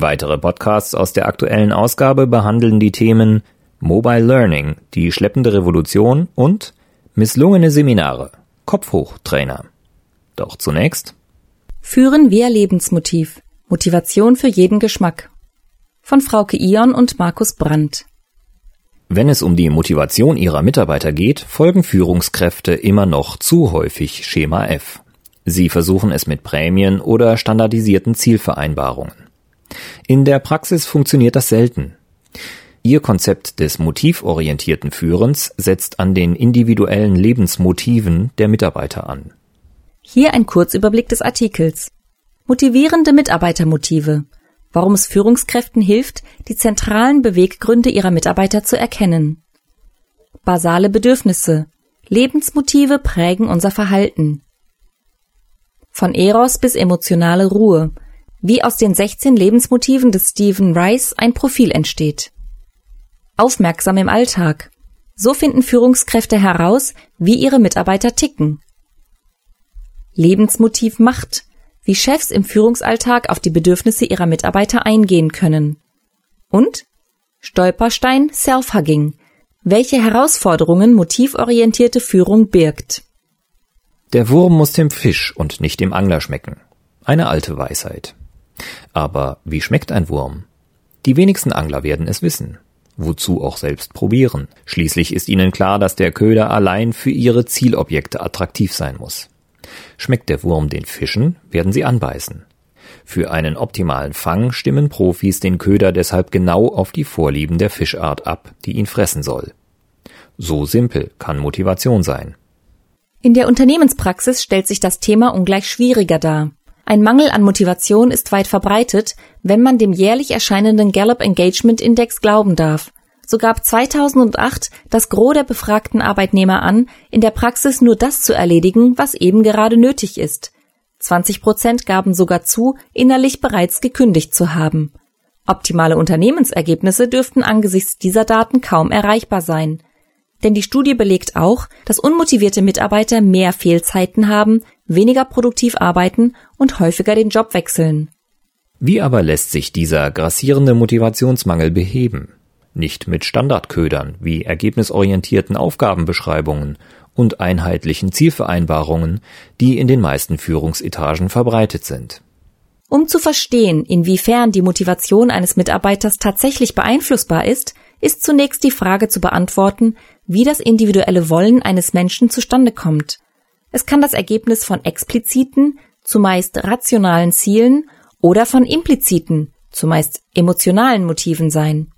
Weitere Podcasts aus der aktuellen Ausgabe behandeln die Themen Mobile Learning, die schleppende Revolution und misslungene Seminare, Kopfhoch-Trainer. Doch zunächst Führen wir Lebensmotiv. Motivation für jeden Geschmack. Von Frauke Ion und Markus Brandt. Wenn es um die Motivation ihrer Mitarbeiter geht, folgen Führungskräfte immer noch zu häufig Schema F. Sie versuchen es mit Prämien oder standardisierten Zielvereinbarungen. In der Praxis funktioniert das selten. Ihr Konzept des motivorientierten Führens setzt an den individuellen Lebensmotiven der Mitarbeiter an. Hier ein Kurzüberblick des Artikels. Motivierende Mitarbeitermotive. Warum es Führungskräften hilft, die zentralen Beweggründe ihrer Mitarbeiter zu erkennen. Basale Bedürfnisse. Lebensmotive prägen unser Verhalten. Von Eros bis emotionale Ruhe wie aus den 16 Lebensmotiven des Stephen Rice ein Profil entsteht. Aufmerksam im Alltag. So finden Führungskräfte heraus, wie ihre Mitarbeiter ticken. Lebensmotiv Macht, wie Chefs im Führungsalltag auf die Bedürfnisse ihrer Mitarbeiter eingehen können. Und Stolperstein Self-Hugging, welche Herausforderungen motivorientierte Führung birgt. Der Wurm muss dem Fisch und nicht dem Angler schmecken. Eine alte Weisheit. Aber wie schmeckt ein Wurm? Die wenigsten Angler werden es wissen. Wozu auch selbst probieren. Schließlich ist ihnen klar, dass der Köder allein für ihre Zielobjekte attraktiv sein muss. Schmeckt der Wurm den Fischen, werden sie anbeißen. Für einen optimalen Fang stimmen Profis den Köder deshalb genau auf die Vorlieben der Fischart ab, die ihn fressen soll. So simpel kann Motivation sein. In der Unternehmenspraxis stellt sich das Thema ungleich schwieriger dar. Ein Mangel an Motivation ist weit verbreitet, wenn man dem jährlich erscheinenden Gallup Engagement Index glauben darf. So gab 2008 das Gros der befragten Arbeitnehmer an, in der Praxis nur das zu erledigen, was eben gerade nötig ist. 20 Prozent gaben sogar zu, innerlich bereits gekündigt zu haben. Optimale Unternehmensergebnisse dürften angesichts dieser Daten kaum erreichbar sein. Denn die Studie belegt auch, dass unmotivierte Mitarbeiter mehr Fehlzeiten haben, weniger produktiv arbeiten und häufiger den Job wechseln. Wie aber lässt sich dieser grassierende Motivationsmangel beheben? Nicht mit Standardködern wie ergebnisorientierten Aufgabenbeschreibungen und einheitlichen Zielvereinbarungen, die in den meisten Führungsetagen verbreitet sind. Um zu verstehen, inwiefern die Motivation eines Mitarbeiters tatsächlich beeinflussbar ist, ist zunächst die Frage zu beantworten, wie das individuelle Wollen eines Menschen zustande kommt. Es kann das Ergebnis von expliziten, zumeist rationalen Zielen oder von impliziten, zumeist emotionalen Motiven sein.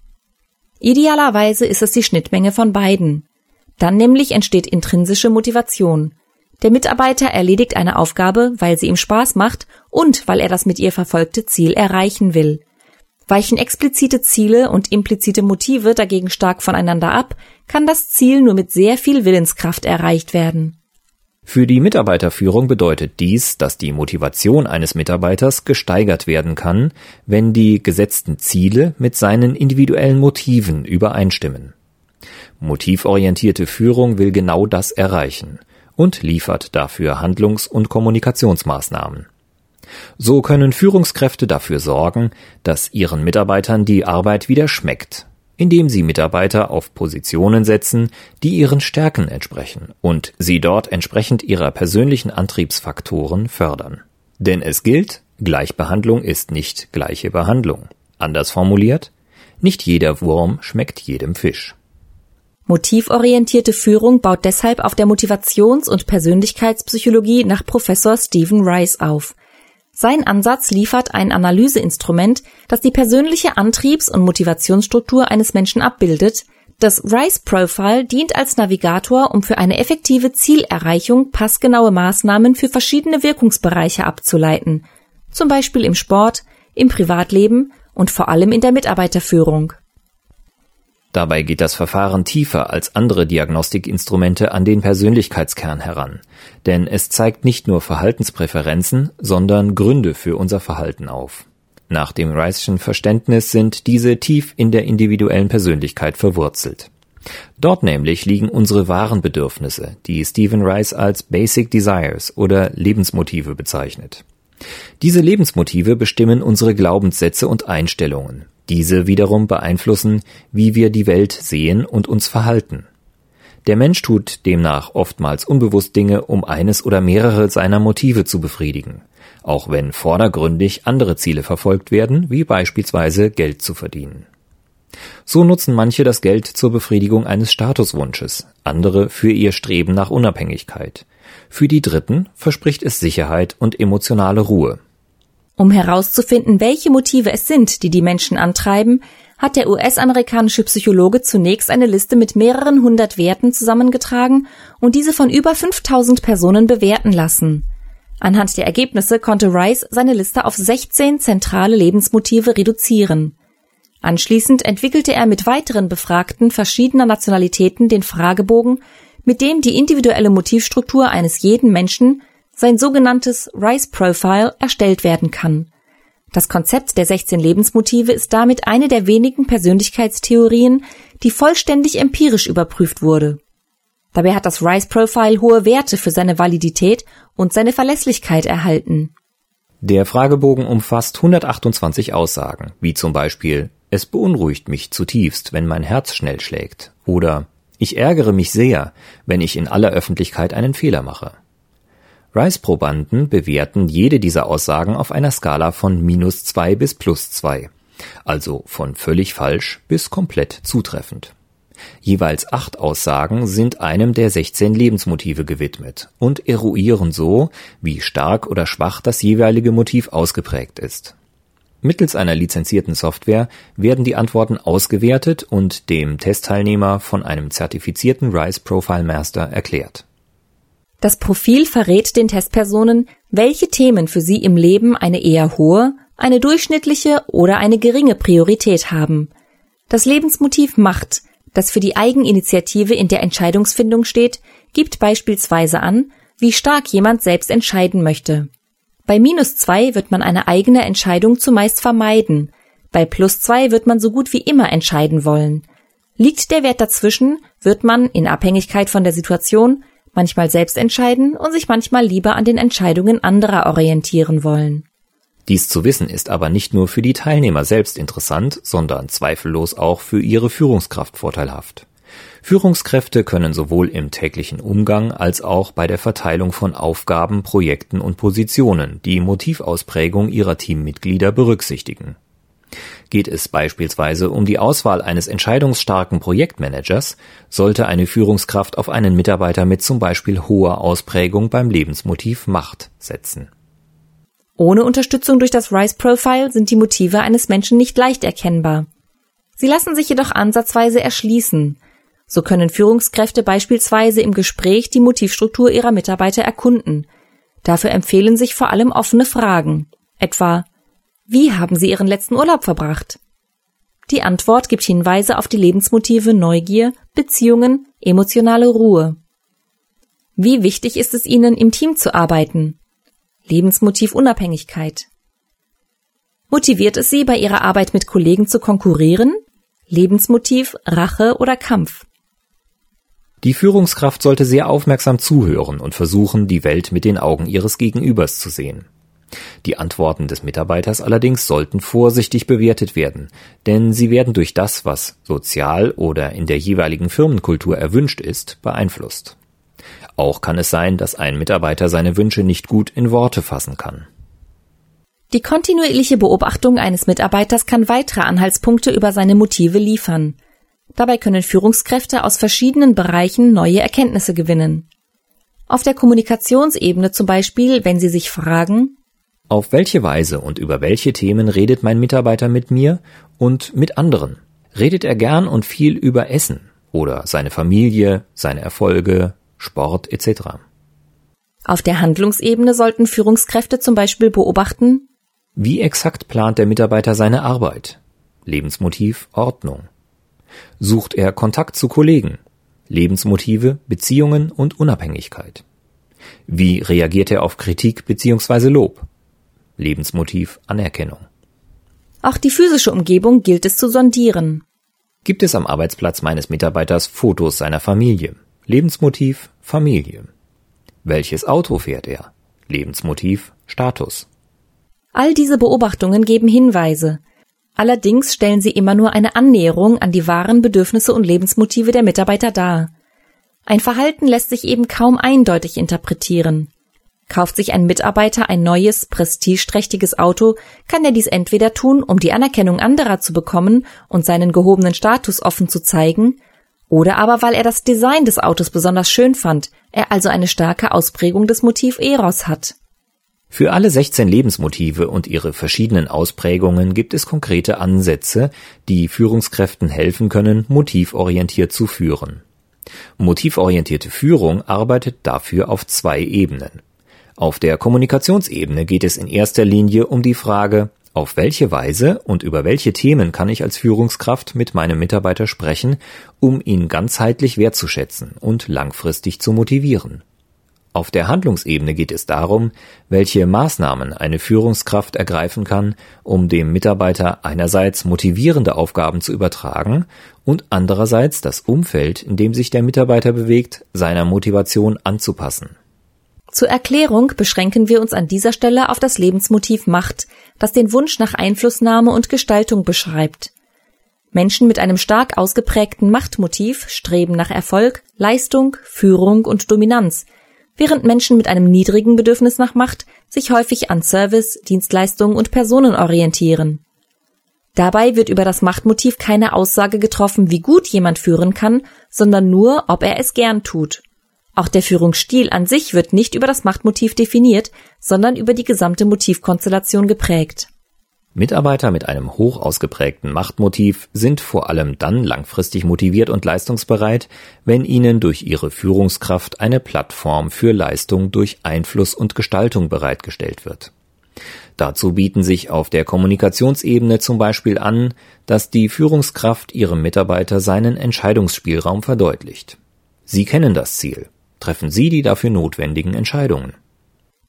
Idealerweise ist es die Schnittmenge von beiden. Dann nämlich entsteht intrinsische Motivation. Der Mitarbeiter erledigt eine Aufgabe, weil sie ihm Spaß macht und weil er das mit ihr verfolgte Ziel erreichen will. Weichen explizite Ziele und implizite Motive dagegen stark voneinander ab, kann das Ziel nur mit sehr viel Willenskraft erreicht werden. Für die Mitarbeiterführung bedeutet dies, dass die Motivation eines Mitarbeiters gesteigert werden kann, wenn die gesetzten Ziele mit seinen individuellen Motiven übereinstimmen. Motivorientierte Führung will genau das erreichen und liefert dafür Handlungs- und Kommunikationsmaßnahmen. So können Führungskräfte dafür sorgen, dass ihren Mitarbeitern die Arbeit wieder schmeckt indem sie Mitarbeiter auf Positionen setzen, die ihren Stärken entsprechen und sie dort entsprechend ihrer persönlichen Antriebsfaktoren fördern. Denn es gilt, Gleichbehandlung ist nicht gleiche Behandlung. Anders formuliert, nicht jeder Wurm schmeckt jedem Fisch. Motivorientierte Führung baut deshalb auf der Motivations- und Persönlichkeitspsychologie nach Professor Stephen Rice auf, sein Ansatz liefert ein Analyseinstrument, das die persönliche Antriebs- und Motivationsstruktur eines Menschen abbildet. Das Rice Profile dient als Navigator, um für eine effektive Zielerreichung passgenaue Maßnahmen für verschiedene Wirkungsbereiche abzuleiten, zum Beispiel im Sport, im Privatleben und vor allem in der Mitarbeiterführung. Dabei geht das Verfahren tiefer als andere Diagnostikinstrumente an den Persönlichkeitskern heran, denn es zeigt nicht nur Verhaltenspräferenzen, sondern Gründe für unser Verhalten auf. Nach dem Rice'schen Verständnis sind diese tief in der individuellen Persönlichkeit verwurzelt. Dort nämlich liegen unsere wahren Bedürfnisse, die Stephen Rice als Basic Desires oder Lebensmotive bezeichnet. Diese Lebensmotive bestimmen unsere Glaubenssätze und Einstellungen, diese wiederum beeinflussen, wie wir die Welt sehen und uns verhalten. Der Mensch tut demnach oftmals unbewusst Dinge, um eines oder mehrere seiner Motive zu befriedigen, auch wenn vordergründig andere Ziele verfolgt werden, wie beispielsweise Geld zu verdienen. So nutzen manche das Geld zur Befriedigung eines Statuswunsches, andere für ihr Streben nach Unabhängigkeit. Für die Dritten verspricht es Sicherheit und emotionale Ruhe. Um herauszufinden, welche Motive es sind, die die Menschen antreiben, hat der US-amerikanische Psychologe zunächst eine Liste mit mehreren hundert Werten zusammengetragen und diese von über 5000 Personen bewerten lassen. Anhand der Ergebnisse konnte Rice seine Liste auf 16 zentrale Lebensmotive reduzieren. Anschließend entwickelte er mit weiteren Befragten verschiedener Nationalitäten den Fragebogen, mit dem die individuelle Motivstruktur eines jeden Menschen sein sogenanntes Rice Profile erstellt werden kann. Das Konzept der 16 Lebensmotive ist damit eine der wenigen Persönlichkeitstheorien, die vollständig empirisch überprüft wurde. Dabei hat das Rice Profile hohe Werte für seine Validität und seine Verlässlichkeit erhalten. Der Fragebogen umfasst 128 Aussagen, wie zum Beispiel Es beunruhigt mich zutiefst, wenn mein Herz schnell schlägt oder Ich ärgere mich sehr, wenn ich in aller Öffentlichkeit einen Fehler mache. Rice-Probanden bewerten jede dieser Aussagen auf einer Skala von minus zwei bis plus zwei, also von völlig falsch bis komplett zutreffend. Jeweils acht Aussagen sind einem der 16 Lebensmotive gewidmet und eruieren so, wie stark oder schwach das jeweilige Motiv ausgeprägt ist. Mittels einer lizenzierten Software werden die Antworten ausgewertet und dem Testteilnehmer von einem zertifizierten Rice Profile Master erklärt. Das Profil verrät den Testpersonen, welche Themen für sie im Leben eine eher hohe, eine durchschnittliche oder eine geringe Priorität haben. Das Lebensmotiv Macht, das für die Eigeninitiative in der Entscheidungsfindung steht, gibt beispielsweise an, wie stark jemand selbst entscheiden möchte. Bei minus zwei wird man eine eigene Entscheidung zumeist vermeiden. Bei plus zwei wird man so gut wie immer entscheiden wollen. Liegt der Wert dazwischen, wird man, in Abhängigkeit von der Situation, manchmal selbst entscheiden und sich manchmal lieber an den Entscheidungen anderer orientieren wollen. Dies zu wissen ist aber nicht nur für die Teilnehmer selbst interessant, sondern zweifellos auch für ihre Führungskraft vorteilhaft. Führungskräfte können sowohl im täglichen Umgang als auch bei der Verteilung von Aufgaben, Projekten und Positionen die Motivausprägung ihrer Teammitglieder berücksichtigen. Geht es beispielsweise um die Auswahl eines entscheidungsstarken Projektmanagers, sollte eine Führungskraft auf einen Mitarbeiter mit zum Beispiel hoher Ausprägung beim Lebensmotiv Macht setzen. Ohne Unterstützung durch das Rice Profile sind die Motive eines Menschen nicht leicht erkennbar. Sie lassen sich jedoch ansatzweise erschließen. So können Führungskräfte beispielsweise im Gespräch die Motivstruktur ihrer Mitarbeiter erkunden. Dafür empfehlen sich vor allem offene Fragen, etwa wie haben Sie Ihren letzten Urlaub verbracht? Die Antwort gibt Hinweise auf die Lebensmotive Neugier, Beziehungen, emotionale Ruhe. Wie wichtig ist es Ihnen, im Team zu arbeiten? Lebensmotiv Unabhängigkeit. Motiviert es Sie, bei Ihrer Arbeit mit Kollegen zu konkurrieren? Lebensmotiv Rache oder Kampf. Die Führungskraft sollte sehr aufmerksam zuhören und versuchen, die Welt mit den Augen ihres Gegenübers zu sehen. Die Antworten des Mitarbeiters allerdings sollten vorsichtig bewertet werden, denn sie werden durch das, was sozial oder in der jeweiligen Firmenkultur erwünscht ist, beeinflusst. Auch kann es sein, dass ein Mitarbeiter seine Wünsche nicht gut in Worte fassen kann. Die kontinuierliche Beobachtung eines Mitarbeiters kann weitere Anhaltspunkte über seine Motive liefern. Dabei können Führungskräfte aus verschiedenen Bereichen neue Erkenntnisse gewinnen. Auf der Kommunikationsebene zum Beispiel, wenn sie sich fragen, auf welche Weise und über welche Themen redet mein Mitarbeiter mit mir und mit anderen? Redet er gern und viel über Essen oder seine Familie, seine Erfolge, Sport etc.? Auf der Handlungsebene sollten Führungskräfte zum Beispiel beobachten, wie exakt plant der Mitarbeiter seine Arbeit? Lebensmotiv Ordnung. Sucht er Kontakt zu Kollegen? Lebensmotive, Beziehungen und Unabhängigkeit. Wie reagiert er auf Kritik bzw. Lob? Lebensmotiv Anerkennung. Auch die physische Umgebung gilt es zu sondieren. Gibt es am Arbeitsplatz meines Mitarbeiters Fotos seiner Familie? Lebensmotiv Familie. Welches Auto fährt er? Lebensmotiv Status. All diese Beobachtungen geben Hinweise. Allerdings stellen sie immer nur eine Annäherung an die wahren Bedürfnisse und Lebensmotive der Mitarbeiter dar. Ein Verhalten lässt sich eben kaum eindeutig interpretieren. Kauft sich ein Mitarbeiter ein neues, prestigeträchtiges Auto, kann er dies entweder tun, um die Anerkennung anderer zu bekommen und seinen gehobenen Status offen zu zeigen, oder aber weil er das Design des Autos besonders schön fand, er also eine starke Ausprägung des Motiv Eros hat. Für alle 16 Lebensmotive und ihre verschiedenen Ausprägungen gibt es konkrete Ansätze, die Führungskräften helfen können, motivorientiert zu führen. Motivorientierte Führung arbeitet dafür auf zwei Ebenen. Auf der Kommunikationsebene geht es in erster Linie um die Frage, auf welche Weise und über welche Themen kann ich als Führungskraft mit meinem Mitarbeiter sprechen, um ihn ganzheitlich wertzuschätzen und langfristig zu motivieren? Auf der Handlungsebene geht es darum, welche Maßnahmen eine Führungskraft ergreifen kann, um dem Mitarbeiter einerseits motivierende Aufgaben zu übertragen und andererseits das Umfeld, in dem sich der Mitarbeiter bewegt, seiner Motivation anzupassen. Zur Erklärung beschränken wir uns an dieser Stelle auf das Lebensmotiv Macht, das den Wunsch nach Einflussnahme und Gestaltung beschreibt. Menschen mit einem stark ausgeprägten Machtmotiv streben nach Erfolg, Leistung, Führung und Dominanz, während Menschen mit einem niedrigen Bedürfnis nach Macht sich häufig an Service, Dienstleistungen und Personen orientieren. Dabei wird über das Machtmotiv keine Aussage getroffen, wie gut jemand führen kann, sondern nur, ob er es gern tut. Auch der Führungsstil an sich wird nicht über das Machtmotiv definiert, sondern über die gesamte Motivkonstellation geprägt. Mitarbeiter mit einem hoch ausgeprägten Machtmotiv sind vor allem dann langfristig motiviert und leistungsbereit, wenn ihnen durch ihre Führungskraft eine Plattform für Leistung durch Einfluss und Gestaltung bereitgestellt wird. Dazu bieten sich auf der Kommunikationsebene zum Beispiel an, dass die Führungskraft ihrem Mitarbeiter seinen Entscheidungsspielraum verdeutlicht. Sie kennen das Ziel treffen Sie die dafür notwendigen Entscheidungen.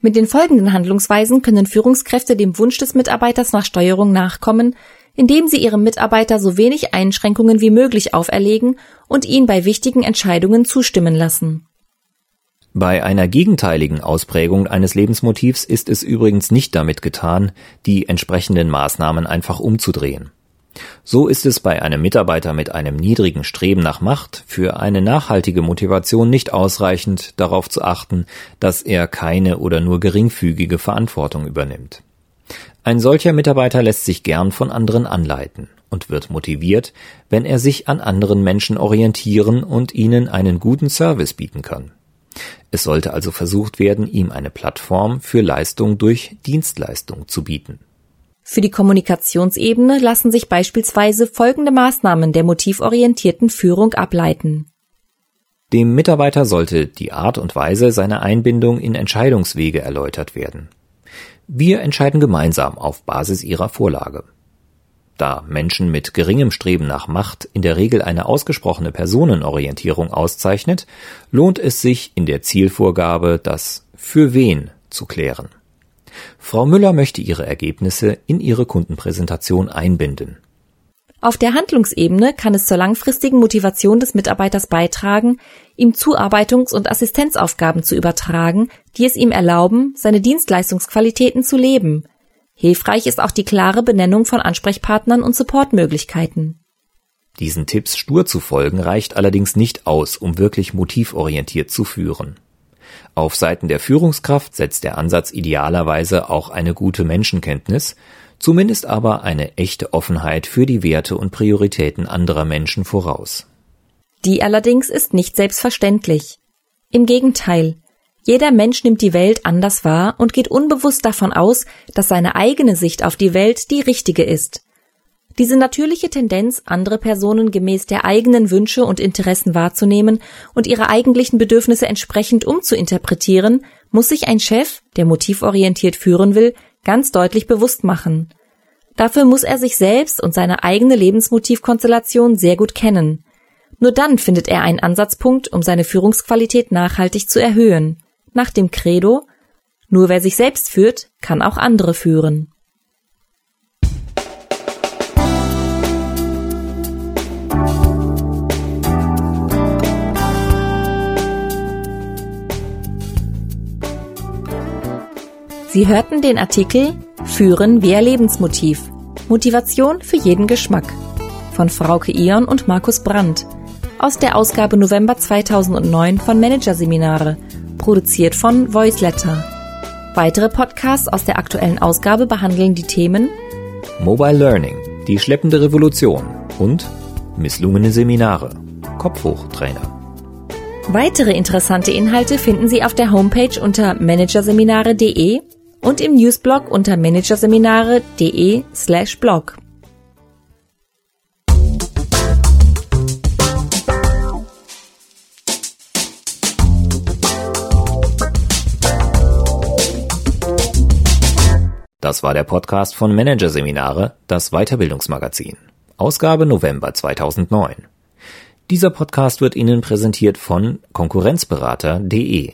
Mit den folgenden Handlungsweisen können Führungskräfte dem Wunsch des Mitarbeiters nach Steuerung nachkommen, indem sie ihrem Mitarbeiter so wenig Einschränkungen wie möglich auferlegen und ihn bei wichtigen Entscheidungen zustimmen lassen. Bei einer gegenteiligen Ausprägung eines Lebensmotivs ist es übrigens nicht damit getan, die entsprechenden Maßnahmen einfach umzudrehen. So ist es bei einem Mitarbeiter mit einem niedrigen Streben nach Macht für eine nachhaltige Motivation nicht ausreichend, darauf zu achten, dass er keine oder nur geringfügige Verantwortung übernimmt. Ein solcher Mitarbeiter lässt sich gern von anderen anleiten und wird motiviert, wenn er sich an anderen Menschen orientieren und ihnen einen guten Service bieten kann. Es sollte also versucht werden, ihm eine Plattform für Leistung durch Dienstleistung zu bieten. Für die Kommunikationsebene lassen sich beispielsweise folgende Maßnahmen der motivorientierten Führung ableiten. Dem Mitarbeiter sollte die Art und Weise seiner Einbindung in Entscheidungswege erläutert werden. Wir entscheiden gemeinsam auf Basis ihrer Vorlage. Da Menschen mit geringem Streben nach Macht in der Regel eine ausgesprochene Personenorientierung auszeichnet, lohnt es sich in der Zielvorgabe, das für wen zu klären. Frau Müller möchte ihre Ergebnisse in ihre Kundenpräsentation einbinden. Auf der Handlungsebene kann es zur langfristigen Motivation des Mitarbeiters beitragen, ihm Zuarbeitungs- und Assistenzaufgaben zu übertragen, die es ihm erlauben, seine Dienstleistungsqualitäten zu leben. Hilfreich ist auch die klare Benennung von Ansprechpartnern und Supportmöglichkeiten. Diesen Tipps stur zu folgen reicht allerdings nicht aus, um wirklich motivorientiert zu führen. Auf Seiten der Führungskraft setzt der Ansatz idealerweise auch eine gute Menschenkenntnis, zumindest aber eine echte Offenheit für die Werte und Prioritäten anderer Menschen voraus. Die allerdings ist nicht selbstverständlich. Im Gegenteil, jeder Mensch nimmt die Welt anders wahr und geht unbewusst davon aus, dass seine eigene Sicht auf die Welt die richtige ist. Diese natürliche Tendenz, andere Personen gemäß der eigenen Wünsche und Interessen wahrzunehmen und ihre eigentlichen Bedürfnisse entsprechend umzuinterpretieren, muss sich ein Chef, der motivorientiert führen will, ganz deutlich bewusst machen. Dafür muss er sich selbst und seine eigene Lebensmotivkonstellation sehr gut kennen. Nur dann findet er einen Ansatzpunkt, um seine Führungsqualität nachhaltig zu erhöhen. Nach dem Credo Nur wer sich selbst führt, kann auch andere führen. Sie hörten den Artikel Führen via Lebensmotiv. Motivation für jeden Geschmack von Frauke Ion und Markus Brandt aus der Ausgabe November 2009 von Managerseminare, produziert von Voiceletter. Weitere Podcasts aus der aktuellen Ausgabe behandeln die Themen Mobile Learning, die schleppende Revolution und misslungene Seminare, Kopfhochtrainer. Weitere interessante Inhalte finden Sie auf der Homepage unter managerseminare.de und im Newsblog unter managerseminare.de slash blog. Das war der Podcast von Managerseminare, das Weiterbildungsmagazin. Ausgabe November 2009. Dieser Podcast wird Ihnen präsentiert von Konkurrenzberater.de